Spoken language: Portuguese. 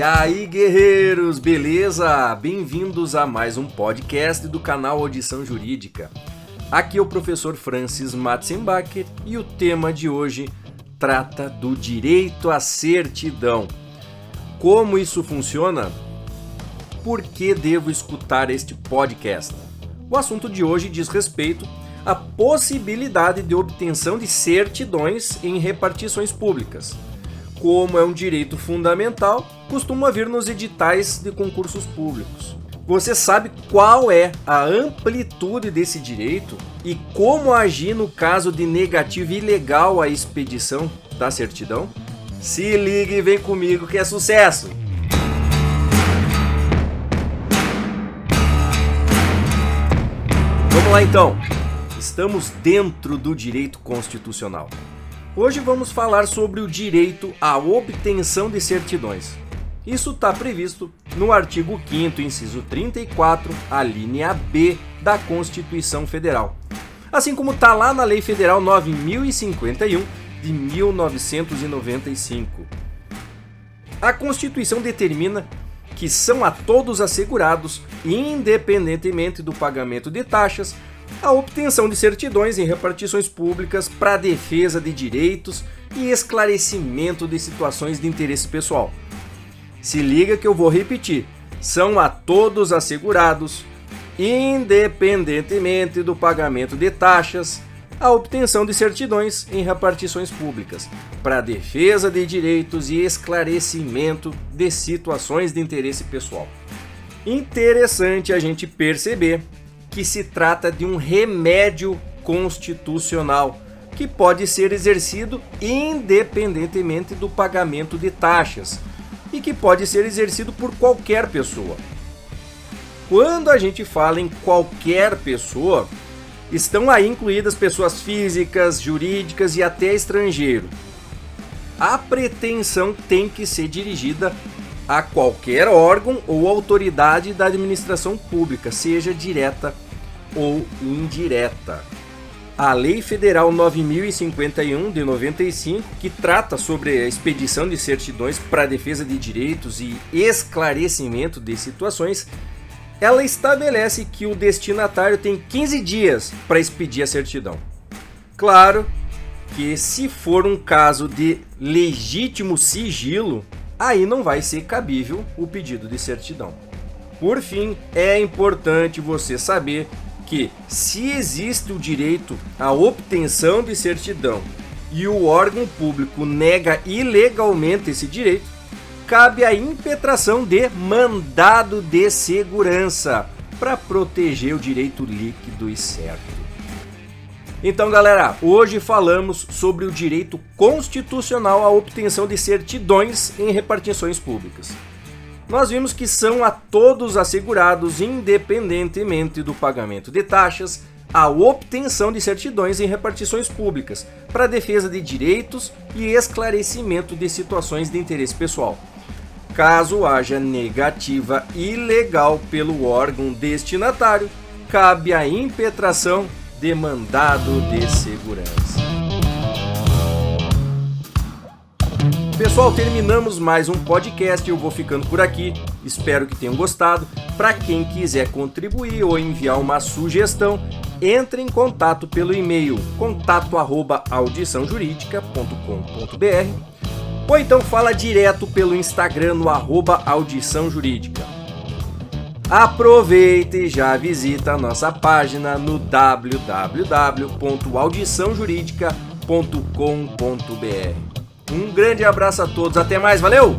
E aí, guerreiros, beleza? Bem-vindos a mais um podcast do canal Audição Jurídica. Aqui é o professor Francis Matzenbacher e o tema de hoje trata do direito à certidão. Como isso funciona? Por que devo escutar este podcast? O assunto de hoje diz respeito à possibilidade de obtenção de certidões em repartições públicas. Como é um direito fundamental, costuma vir nos editais de concursos públicos. Você sabe qual é a amplitude desse direito e como agir no caso de negativa ilegal à expedição da certidão? Se ligue e vem comigo que é sucesso! Vamos lá então! Estamos dentro do direito constitucional. Hoje vamos falar sobre o direito à obtenção de certidões. Isso está previsto no artigo 5 inciso 34, a linha B da Constituição Federal. Assim como está lá na Lei Federal 9051 de 1995. A Constituição determina que são a todos assegurados, independentemente do pagamento de taxas, a obtenção de certidões em repartições públicas para defesa de direitos e esclarecimento de situações de interesse pessoal. Se liga que eu vou repetir: são a todos assegurados, independentemente do pagamento de taxas, a obtenção de certidões em repartições públicas para defesa de direitos e esclarecimento de situações de interesse pessoal. Interessante a gente perceber que se trata de um remédio constitucional que pode ser exercido independentemente do pagamento de taxas e que pode ser exercido por qualquer pessoa. Quando a gente fala em qualquer pessoa, estão aí incluídas pessoas físicas, jurídicas e até estrangeiro. A pretensão tem que ser dirigida a qualquer órgão ou autoridade da administração pública, seja direta ou indireta. A Lei Federal 9051 de 95, que trata sobre a expedição de certidões para defesa de direitos e esclarecimento de situações, ela estabelece que o destinatário tem 15 dias para expedir a certidão. Claro que se for um caso de legítimo sigilo, aí não vai ser cabível o pedido de certidão. Por fim, é importante você saber que, se existe o direito à obtenção de certidão e o órgão público nega ilegalmente esse direito, cabe a impetração de mandado de segurança para proteger o direito líquido e certo. Então, galera, hoje falamos sobre o direito constitucional à obtenção de certidões em repartições públicas. Nós vimos que são a todos assegurados, independentemente do pagamento de taxas, a obtenção de certidões em repartições públicas para defesa de direitos e esclarecimento de situações de interesse pessoal. Caso haja negativa ilegal pelo órgão destinatário, cabe a impetração demandado de segurança. Pessoal, terminamos mais um podcast. Eu vou ficando por aqui. Espero que tenham gostado. Para quem quiser contribuir ou enviar uma sugestão, entre em contato pelo e-mail contato@audiçãojurídica.com.br ou então fala direto pelo Instagram no arroba audição jurídica. Aproveita e já visita a nossa página no www.audiçãojuridica.com.br. Um grande abraço a todos, até mais, valeu!